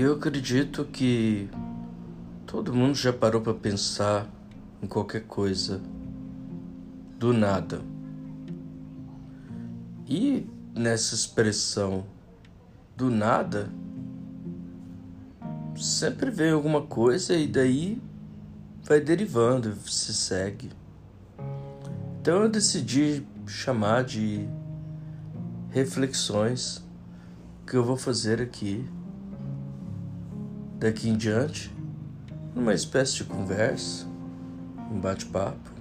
Eu acredito que todo mundo já parou para pensar em qualquer coisa do nada. E nessa expressão do nada, sempre vem alguma coisa e daí vai derivando, se segue. Então eu decidi chamar de reflexões que eu vou fazer aqui daqui em diante, numa espécie de conversa, um bate-papo